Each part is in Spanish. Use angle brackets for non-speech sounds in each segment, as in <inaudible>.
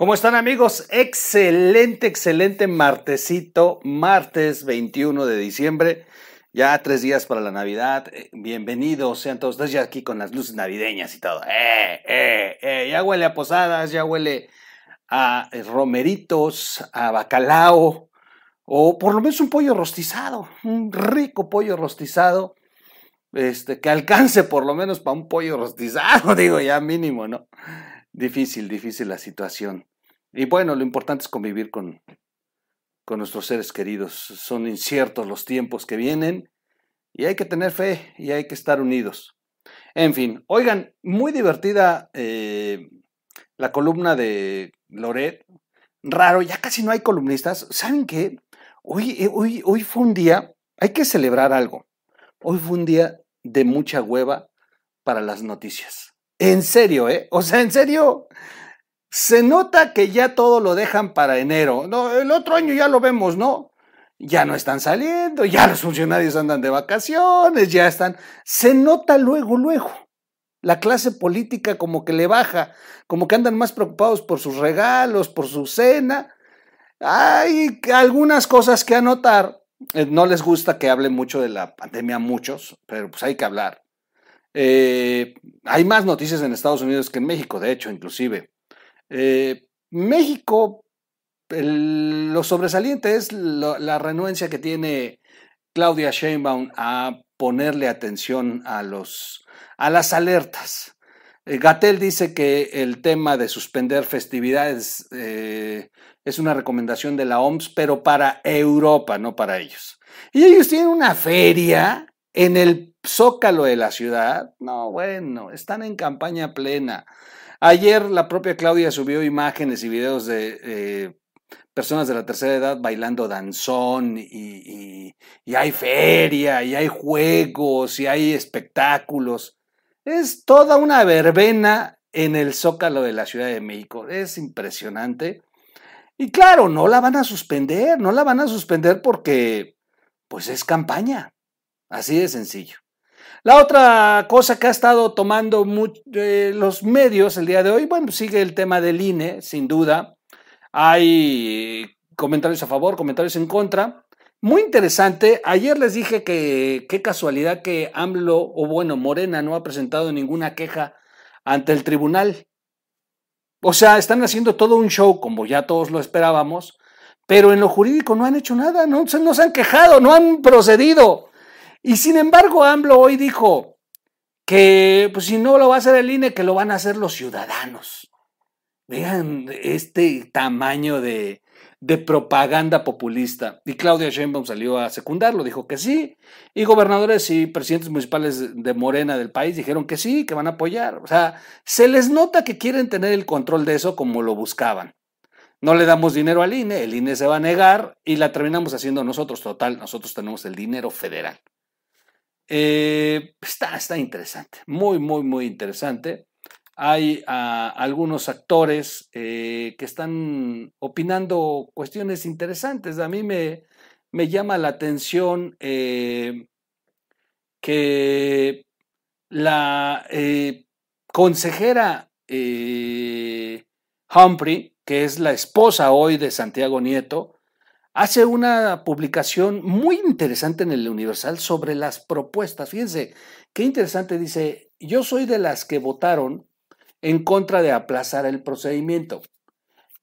¿Cómo están amigos? Excelente, excelente martesito, martes 21 de diciembre, ya tres días para la Navidad. Eh, Bienvenidos sean todos ustedes ya aquí con las luces navideñas y todo. Eh, eh, ya huele a posadas, ya huele a romeritos, a bacalao, o por lo menos un pollo rostizado, un rico pollo rostizado, este, que alcance por lo menos para un pollo rostizado, <laughs> digo ya mínimo, ¿no? Difícil, difícil la situación. Y bueno, lo importante es convivir con, con nuestros seres queridos. Son inciertos los tiempos que vienen y hay que tener fe y hay que estar unidos. En fin, oigan, muy divertida eh, la columna de Loret. Raro, ya casi no hay columnistas. ¿Saben qué? Hoy, eh, hoy, hoy fue un día, hay que celebrar algo. Hoy fue un día de mucha hueva para las noticias. En serio, ¿eh? O sea, en serio, se nota que ya todo lo dejan para enero. No, el otro año ya lo vemos, ¿no? Ya no están saliendo, ya los funcionarios andan de vacaciones, ya están. Se nota luego, luego. La clase política como que le baja, como que andan más preocupados por sus regalos, por su cena. Hay algunas cosas que anotar. Eh, No les gusta que hable mucho de la pandemia a muchos, pero pues hay que hablar. Eh, hay más noticias en Estados Unidos que en México, de hecho, inclusive. Eh, México, lo sobresaliente es la renuencia que tiene Claudia Sheinbaum a ponerle atención a, los, a las alertas. Eh, Gatel dice que el tema de suspender festividades eh, es una recomendación de la OMS, pero para Europa, no para ellos. Y ellos tienen una feria en el zócalo de la ciudad. No, bueno, están en campaña plena. Ayer la propia Claudia subió imágenes y videos de eh, personas de la tercera edad bailando danzón y, y- hay feria y hay juegos y hay espectáculos. Es toda una verbena en el zócalo de la Ciudad de México. Es impresionante. Y claro, no la van a suspender, no la van a suspender porque pues es campaña. Así de sencillo. La otra cosa que ha estado tomando eh, los medios el día de hoy, bueno, sigue el tema del INE, sin duda. Hay comentarios a favor, comentarios en contra. Muy interesante. Ayer les dije que qué casualidad que AMLO, o bueno, Morena no ha presentado ninguna queja ante el tribunal. O sea, están haciendo todo un show, como ya todos lo esperábamos, pero en lo jurídico no han hecho nada, no se han quejado, no han procedido. Y sin embargo, AMLO hoy dijo que pues, si no lo va a hacer el INE, que lo van a hacer los ciudadanos. Vean este tamaño de, propaganda populista. Y Claudia Sheinbaum salió a secundarlo, dijo que sí. Y gobernadores y presidentes municipales de Morena del país dijeron que sí, que van a apoyar. O sea, se les nota que quieren tener el control de eso como lo buscaban. No le damos dinero al INE, el INE se va a negar y la terminamos haciendo nosotros. Total, nosotros tenemos el dinero federal. Eh, está, está interesante, muy, muy, muy interesante. Hay ah, algunos actores eh, que están opinando cuestiones interesantes. A mí me, me llama la atención eh, que la consejera Humphrey, que es la esposa hoy de Santiago Nieto, hace una publicación muy interesante en el Universal sobre las propuestas. Fíjense, qué interesante dice, yo soy de las que votaron en contra de aplazar el procedimiento,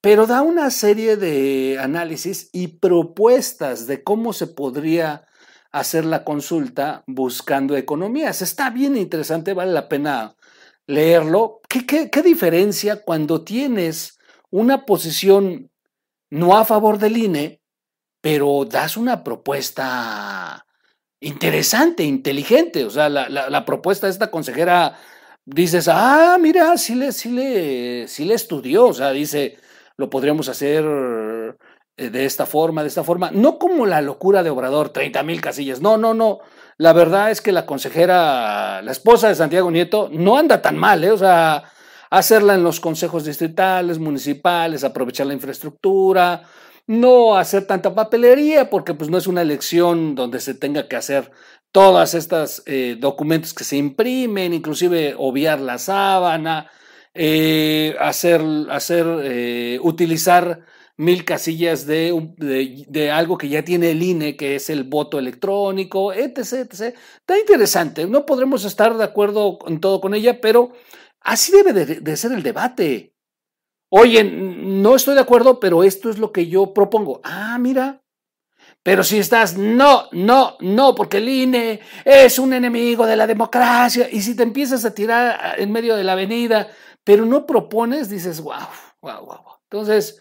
pero da una serie de análisis y propuestas de cómo se podría hacer la consulta buscando economías. Está bien interesante, vale la pena leerlo. ¿Qué, qué, qué diferencia cuando tienes una posición no a favor del INE, pero das una propuesta interesante, inteligente. O sea, la, propuesta de esta consejera, dices, ah, mira, sí le, sí, le, sí le estudió. O sea, dice, lo podríamos hacer eh, de esta forma, de esta forma. No como la locura de Obrador, 30 mil casillas. No, no, no. La verdad es que la consejera, la esposa de Santiago Nieto, no anda tan mal, ¿eh? O sea, hacerla en los consejos distritales, municipales, aprovechar la infraestructura, no hacer tanta papelería, porque pues no es una elección donde se tenga que hacer todas estas eh, documentos que se imprimen, inclusive obviar la sábana, eh, hacer, hacer eh, utilizar mil casillas de, algo que ya tiene el INE, que es el voto electrónico, etc, etc. Está interesante, no podremos estar de acuerdo en todo con ella, pero así debe de, ser el debate. Oye, no estoy de acuerdo, pero esto es lo que yo propongo. Ah, mira. Pero si estás, no, no, no, porque el INE es un enemigo de la democracia, y si te empiezas a tirar en medio de la avenida, pero no propones, dices, wow, wow, wow. Entonces,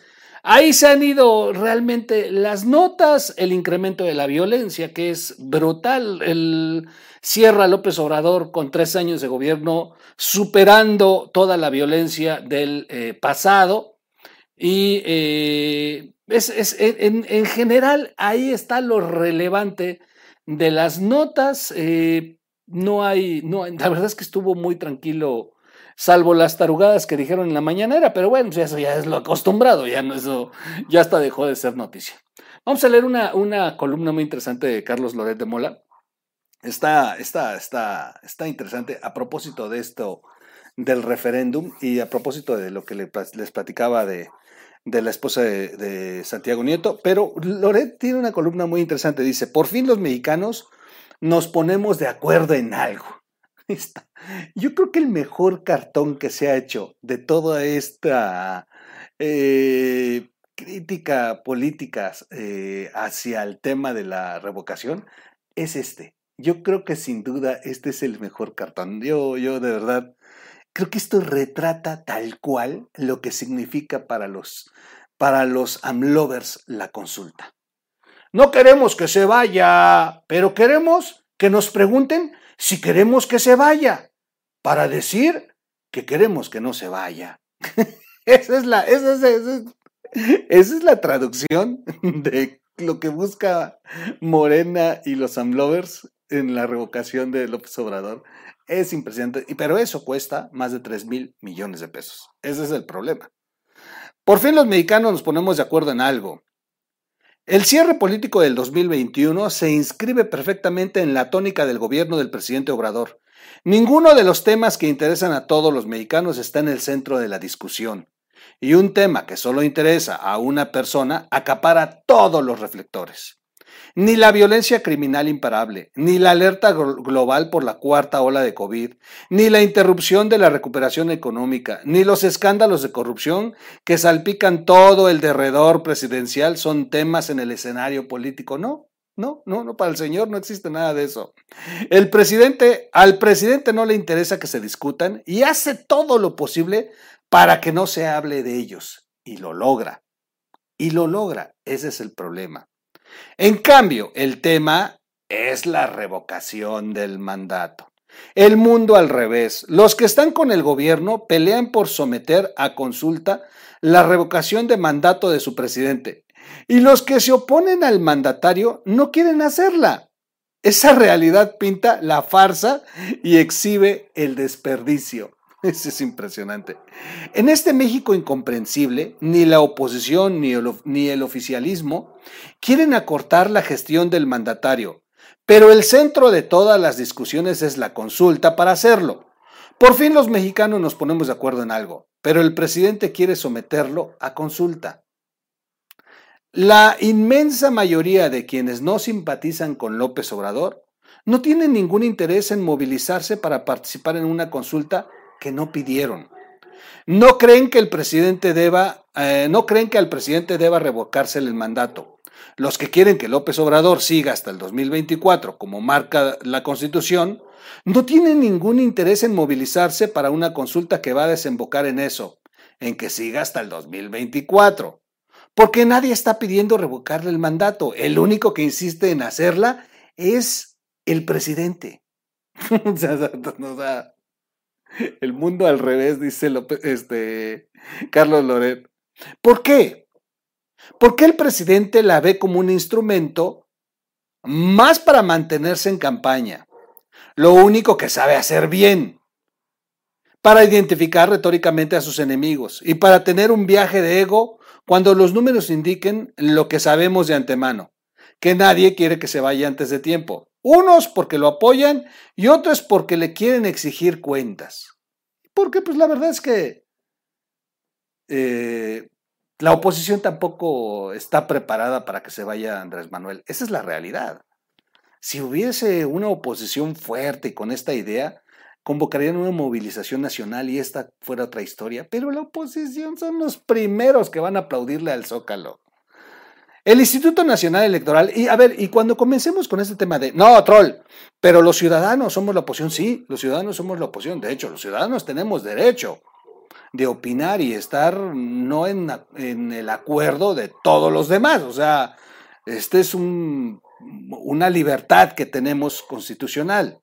Ahí se han ido realmente las notas, el incremento de la violencia, que es brutal. El Sierra López Obrador con tres años de gobierno, superando toda la violencia del eh, pasado. Y eh, es, en, en, general ahí está lo relevante de las notas. Eh, no hay, no, la verdad es que estuvo muy tranquilo salvo las tarugadas que dijeron en la mañanera, pero bueno, eso ya es lo acostumbrado, ya no eso ya hasta dejó de ser noticia. Vamos a leer una, una columna muy interesante de Carlos Loret de Mola. Está, está, está, está interesante a propósito de esto del referéndum y a propósito de lo que les platicaba de, de la esposa de, Santiago Nieto, pero Loret tiene una columna muy interesante. Dice, por fin los mexicanos nos ponemos de acuerdo en algo. <laughs> Yo creo que el mejor cartón que se ha hecho de toda esta eh, crítica política eh, hacia el tema de la revocación es este. Yo creo que sin duda este es el mejor cartón. Yo, yo de verdad creo que esto retrata tal cual lo que significa para los, para los amlovers la consulta. No queremos que se vaya, pero queremos que nos pregunten si queremos que se vaya, para decir que queremos que no se vaya. <laughs> esa, es la, esa, es, la traducción de lo que busca Morena y los Amlovers en la revocación de López Obrador. Es impresionante, pero eso cuesta más de 3 mil millones de pesos. Ese es el problema. Por fin los mexicanos nos ponemos de acuerdo en algo. El cierre político del 2021 se inscribe perfectamente en la tónica del gobierno del presidente Obrador. Ninguno de los temas que interesan a todos los mexicanos está en el centro de la discusión. Y un tema que solo interesa a una persona acapara todos los reflectores. Ni la violencia criminal imparable, ni la alerta global por la cuarta ola de COVID, ni la interrupción de la recuperación económica, ni los escándalos de corrupción que salpican todo el derredor presidencial son temas en el escenario político. No, no, no, no, para el señor no existe nada de eso. El presidente, al presidente no le interesa que se discutan y hace todo lo posible para que no se hable de ellos. Y lo logra. Y lo logra. Ese es el problema. En cambio, el tema es la revocación del mandato. El mundo al revés. Los que están con el gobierno pelean por someter a consulta la revocación de mandato de su presidente. Y los que se oponen al mandatario no quieren hacerla. Esa realidad pinta la farsa y exhibe el desperdicio. <laughs> Es impresionante. En este México incomprensible, ni la oposición ni el, ni el oficialismo quieren acortar la gestión del mandatario, pero el centro de todas las discusiones es la consulta para hacerlo. Por fin los mexicanos nos ponemos de acuerdo en algo, pero el presidente quiere someterlo a consulta. La inmensa mayoría de quienes no simpatizan con López Obrador no tienen ningún interés en movilizarse para participar en una consulta que no pidieron. No creen que el presidente deba, eh, no creen que al presidente deba revocarse el mandato. Los que quieren que López Obrador siga hasta el 2024, como marca la Constitución, no tienen ningún interés en movilizarse para una consulta que va a desembocar en eso, en que siga hasta el 2024. Porque nadie está pidiendo revocarle el mandato. El único que insiste en hacerla es el presidente. <laughs> el mundo al revés, dice este, Carlos Loret. ¿Por qué? Porque el presidente la ve como un instrumento más para mantenerse en campaña. Lo único que sabe hacer bien. Para identificar retóricamente a sus enemigos y para tener un viaje de ego cuando los números indiquen lo que sabemos de antemano, que nadie quiere que se vaya antes de tiempo. Unos porque lo apoyan y otros porque le quieren exigir cuentas. Porque pues la verdad es que eh, la oposición tampoco está preparada para que se vaya Andrés Manuel. Esa es la realidad. Si hubiese una oposición fuerte con esta idea, convocarían una movilización nacional y esta fuera otra historia. Pero la oposición son los primeros que van a aplaudirle al Zócalo. El Instituto Nacional Electoral, y a ver, y cuando comencemos con este tema de, no, troll, pero los ciudadanos somos la oposición, sí, los ciudadanos somos la oposición, de hecho, los ciudadanos tenemos derecho de opinar y estar no en, en el acuerdo de todos los demás, o sea, este es un, una libertad que tenemos constitucional.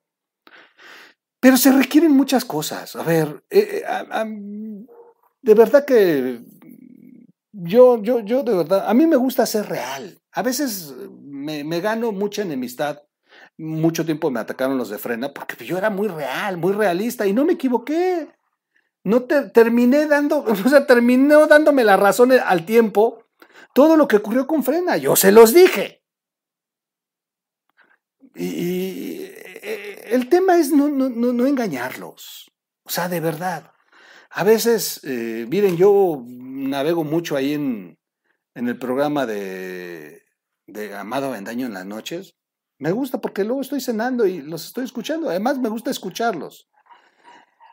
Pero se requieren muchas cosas. A ver, eh, eh, de verdad que yo, yo, yo de verdad, a mí me gusta ser real. A veces me, gano mucha enemistad. Mucho tiempo me atacaron los de frena porque yo era muy real, muy realista y no me equivoqué. No te, terminé dando, <laughs> o sea, terminó dándome la razón al tiempo todo lo que ocurrió con frena. Yo se los dije. Y, eh, el tema es no, no, no, engañarlos. O sea, de verdad. A veces, eh, miren, yo navego mucho ahí en, en el programa de, de Amado Vendaño en las noches. Me gusta porque luego estoy cenando y los estoy escuchando. Además, me gusta escucharlos.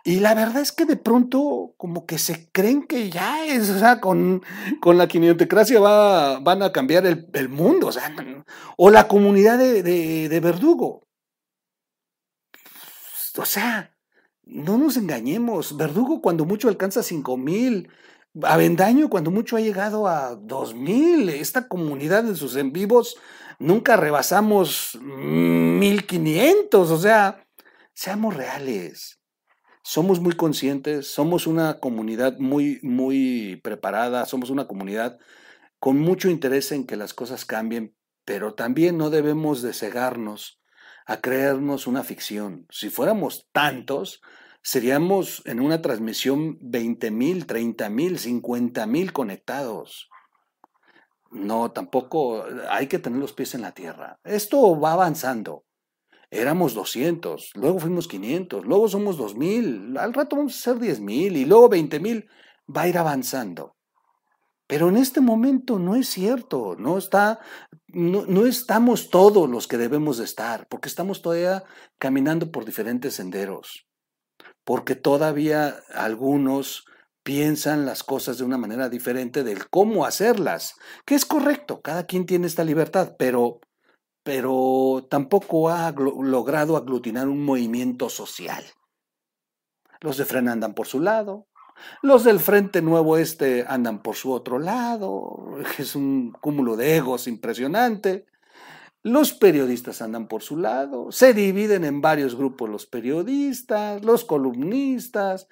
Y la verdad es que de pronto como que se creen que ya o sea, con, con la quinientocracia va, van a cambiar el, mundo, o sea, o la comunidad de, de Verdugo. O sea, no nos engañemos, Verdugo cuando mucho alcanza cinco mil, Avendaño cuando mucho ha llegado a 2000. Esta comunidad en sus en vivos nunca rebasamos 1500. O sea, seamos reales. Somos muy conscientes, somos una comunidad muy, muy preparada, somos una comunidad con mucho interés en que las cosas cambien, pero también no debemos de cegarnos a creernos una ficción. Si fuéramos tantos, seríamos en una transmisión 20 mil, 30 mil, 50 mil conectados. No, tampoco hay que tener los pies en la tierra. Esto va avanzando. Éramos 200, luego fuimos 500, luego somos 2000, al rato vamos a ser 10 mil y luego 20 mil. Va a ir avanzando. Pero en este momento no es cierto, no, está, no, no, estamos todos los que debemos de estar, porque estamos todavía caminando por diferentes senderos porque todavía algunos piensan las cosas de una manera diferente del cómo hacerlas, que es correcto, cada quien tiene esta libertad, pero, pero tampoco ha logrado aglutinar un movimiento social. Los de Frena andan por su lado, los del Frente Nuevo Este andan por su otro lado, es un cúmulo de egos impresionante. Los periodistas andan por su lado, se dividen en varios grupos los periodistas, los columnistas,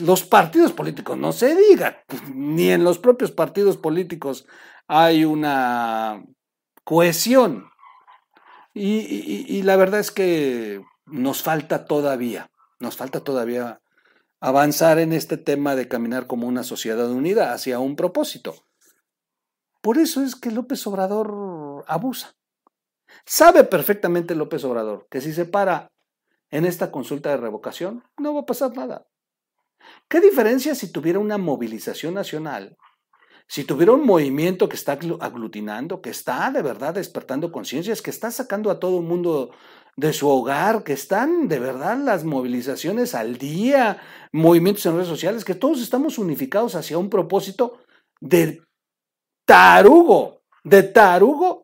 los partidos políticos, no se diga, <laughs> ni en los propios partidos políticos hay una cohesión. Y, la verdad es que nos falta todavía, nos falta todavía avanzar en este tema de caminar como una sociedad unida hacia un propósito. Por eso es que López Obrador abusa. Sabe perfectamente López Obrador que si se para en esta consulta de revocación, no va a pasar nada. ¿Qué diferencia si tuviera una movilización nacional? Si tuviera un movimiento que está aglutinando, que está de verdad despertando conciencias, que está sacando a todo el mundo de su hogar, que están de verdad las movilizaciones al día, movimientos en redes sociales, que todos estamos unificados hacia un propósito de tarugo, de tarugo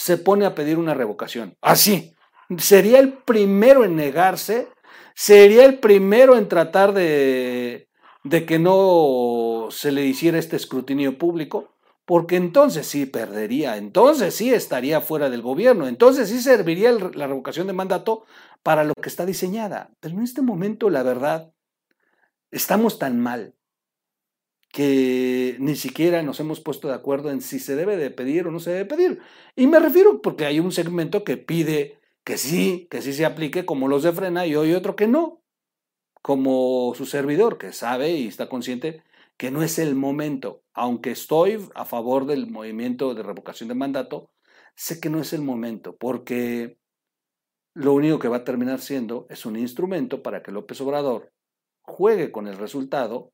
se pone a pedir una revocación. Así. Sería el primero en negarse, sería el primero en tratar de, de que no se le hiciera este escrutinio público, porque entonces sí perdería, entonces sí estaría fuera del gobierno, entonces sí serviría la revocación de mandato para lo que está diseñada. Pero en este momento, la verdad, estamos tan mal, que ni siquiera nos hemos puesto de acuerdo en si se debe de pedir o no se debe pedir. Y me refiero porque hay un segmento que pide que sí, que sí se aplique como los de frena y hoy otro que no, como su servidor que sabe y está consciente que no es el momento. Aunque estoy a favor del movimiento de revocación de mandato, sé que no es el momento porque lo único que va a terminar siendo es un instrumento para que López Obrador juegue con el resultado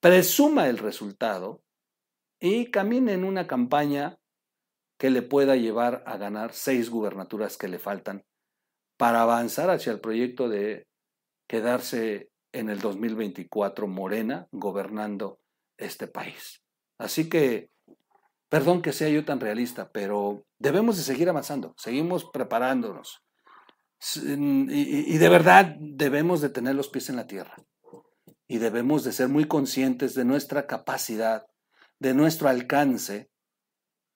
presuma el resultado y camine en una campaña que le pueda llevar a ganar seis gubernaturas que le faltan para avanzar hacia el proyecto de quedarse en el 2024 Morena gobernando este país. Así que, perdón que sea yo tan realista, pero debemos de seguir avanzando, seguimos preparándonos. Y, de verdad debemos de tener los pies en la tierra. Y debemos de ser muy conscientes de nuestra capacidad, de nuestro alcance,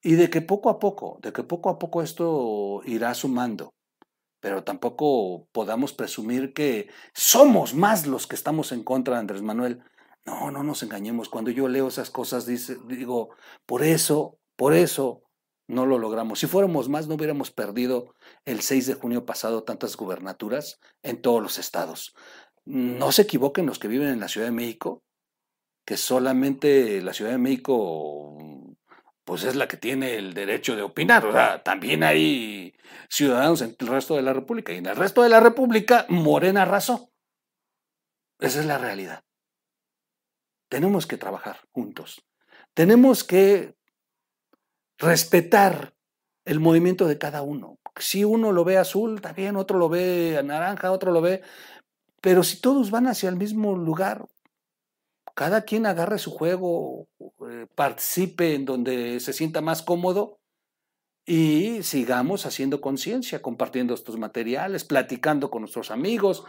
y de que poco a poco, de que poco a poco esto irá sumando. Pero tampoco podamos presumir que somos más los que estamos en contra de Andrés Manuel. No, no nos engañemos. Cuando yo leo esas cosas, dice, digo, por eso, por eso no lo logramos. Si fuéramos más, no hubiéramos perdido el 6 de junio pasado tantas gubernaturas en todos los estados. No se equivoquen los que viven en la Ciudad de México, que solamente la Ciudad de México pues es la que tiene el derecho de opinar. O sea, también hay ciudadanos en el resto de la República. Y en el resto de la República, Morena arrasó. Esa es la realidad. Tenemos que trabajar juntos. Tenemos que respetar el movimiento de cada uno. Si uno lo ve azul, bien, otro lo ve naranja, otro lo ve, pero si todos van hacia el mismo lugar, cada quien agarre su juego, eh, participe en donde se sienta más cómodo y sigamos haciendo conciencia, compartiendo estos materiales, platicando con nuestros amigos,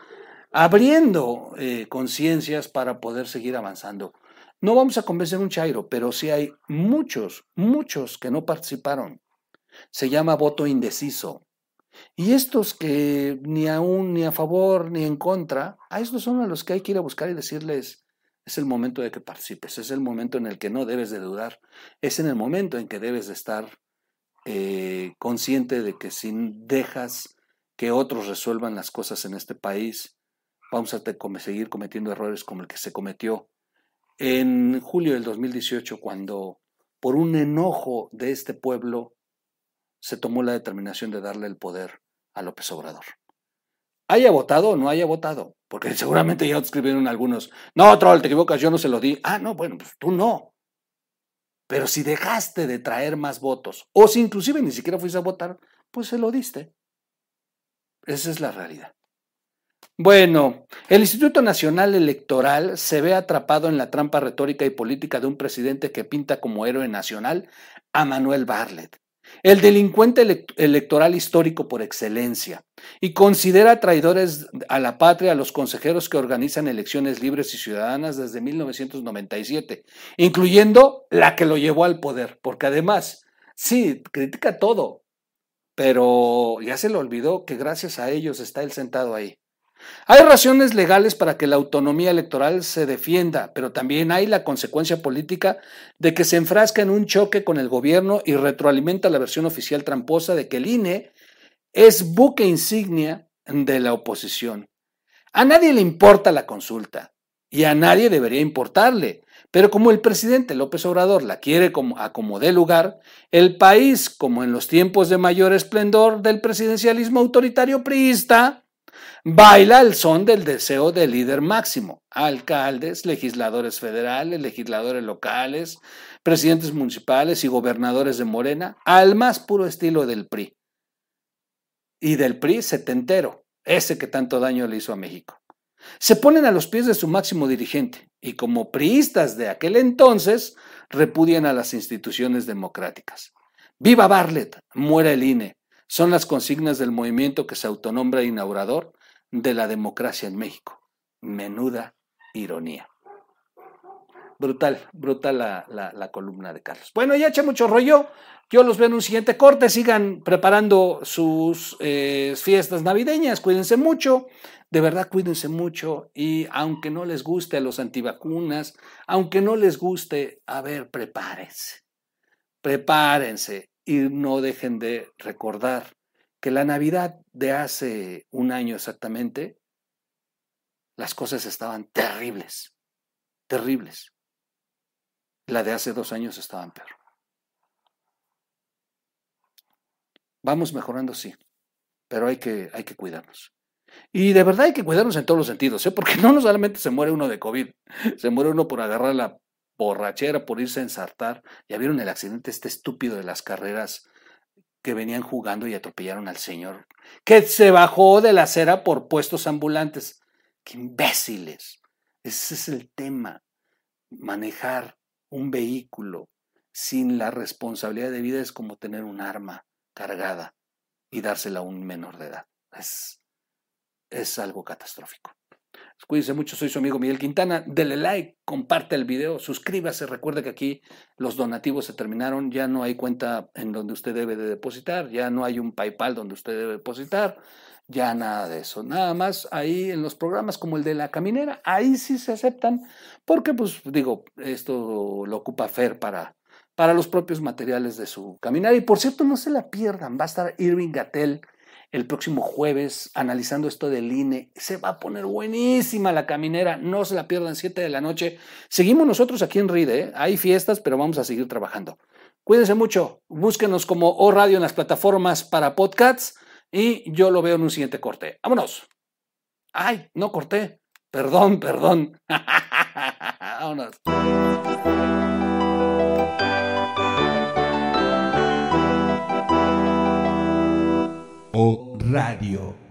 abriendo eh, conciencias para poder seguir avanzando. No vamos a convencer un chairo, pero sí hay muchos, muchos que no participaron. Se llama voto indeciso. Y estos que ni a ni a favor, ni en contra, a estos son a los que hay que ir a buscar y decirles, es el momento de que participes, es el momento en el que no debes de dudar, es en el momento en que debes de estar eh, consciente de que si dejas que otros resuelvan las cosas en este país, vamos a seguir cometiendo errores como el que se cometió en julio del 2018, cuando por un enojo de este pueblo se tomó la determinación de darle el poder a López Obrador. Haya votado o no haya votado, porque seguramente ya escribieron algunos, no, troll, te equivocas, yo no se lo di. Ah, no, bueno, pues tú no. Pero si dejaste de traer más votos, o si inclusive ni siquiera fuiste a votar, pues se lo diste. Esa es la realidad. Bueno, el Instituto Nacional Electoral se ve atrapado en la trampa retórica y política de un presidente que pinta como héroe nacional a Manuel Barlet, el delincuente electoral histórico por excelencia, y considera traidores a la patria a los consejeros que organizan elecciones libres y ciudadanas desde 1997, incluyendo la que lo llevó al poder, porque además, sí, critica todo, pero ya se le olvidó que gracias a ellos está él sentado ahí. Hay razones legales para que la autonomía electoral se defienda, pero también hay la consecuencia política de que se enfrasca en un choque con el gobierno y retroalimenta la versión oficial tramposa de que el INE es buque insignia de la oposición. A nadie le importa la consulta y a nadie debería importarle, pero como el presidente López Obrador la quiere como, como dé lugar, el país, como en los tiempos de mayor esplendor del presidencialismo autoritario priista, baila el son del deseo del líder máximo, alcaldes, legisladores federales, legisladores locales, presidentes municipales y gobernadores de Morena, al más puro estilo del PRI. Y del PRI setentero, ese que tanto daño le hizo a México. Se ponen a los pies de su máximo dirigente y como priistas de aquel entonces repudian a las instituciones democráticas. Viva Barlet, muera el INE, son las consignas del movimiento que se autonombra inaugurador de la democracia en México. Menuda ironía. Brutal, brutal la, columna de Carlos. Bueno, ya eché mucho rollo. Yo los veo en un siguiente corte. Sigan preparando sus eh, fiestas navideñas. Cuídense mucho. De verdad, cuídense mucho. Y aunque no les guste a los antivacunas, aunque no les guste, a ver, prepárense. Prepárense y no dejen de recordar que la Navidad de hace un año exactamente, las cosas estaban terribles, terribles. La de hace dos años estaban peor. Vamos mejorando, sí, pero hay que, hay que cuidarnos. Y de verdad hay que cuidarnos en todos los sentidos, ¿eh? porque <laughs> no solamente se muere uno de COVID, se muere uno por agarrar la borrachera, por irse a ensartar. Ya vieron el accidente este estúpido de las carreras que venían jugando y atropellaron al señor, que se bajó de la acera por puestos ambulantes. ¡Qué imbéciles! Ese es el tema. Manejar un vehículo sin la responsabilidad de vida es como tener un arma cargada y dársela a un menor de edad. Es, es algo catastrófico. Cuídense mucho, soy su amigo Miguel Quintana. Dele like, comparte el video, suscríbase. Recuerde que aquí los donativos se terminaron. Ya no hay cuenta en donde usted debe de depositar. Ya no hay un PayPal donde usted debe depositar. Ya nada de eso. Nada más ahí en los programas como el de la caminera, ahí sí se aceptan. Porque, pues digo, esto lo ocupa Fer para, para los propios materiales de su caminar. Y por cierto, no se la pierdan. Va a estar Irving Gatel el próximo jueves analizando esto del INE. Se va a poner buenísima la caminera, no se la pierdan, 7 de la noche. Seguimos nosotros aquí en RIDE, ¿eh? hay fiestas, pero vamos a seguir trabajando. Cuídense mucho, búsquenos como O Radio en las plataformas para podcasts y yo lo veo en un siguiente corte. Vámonos. Ay, no corté. Perdón, perdón. <laughs> Vámonos. Radio.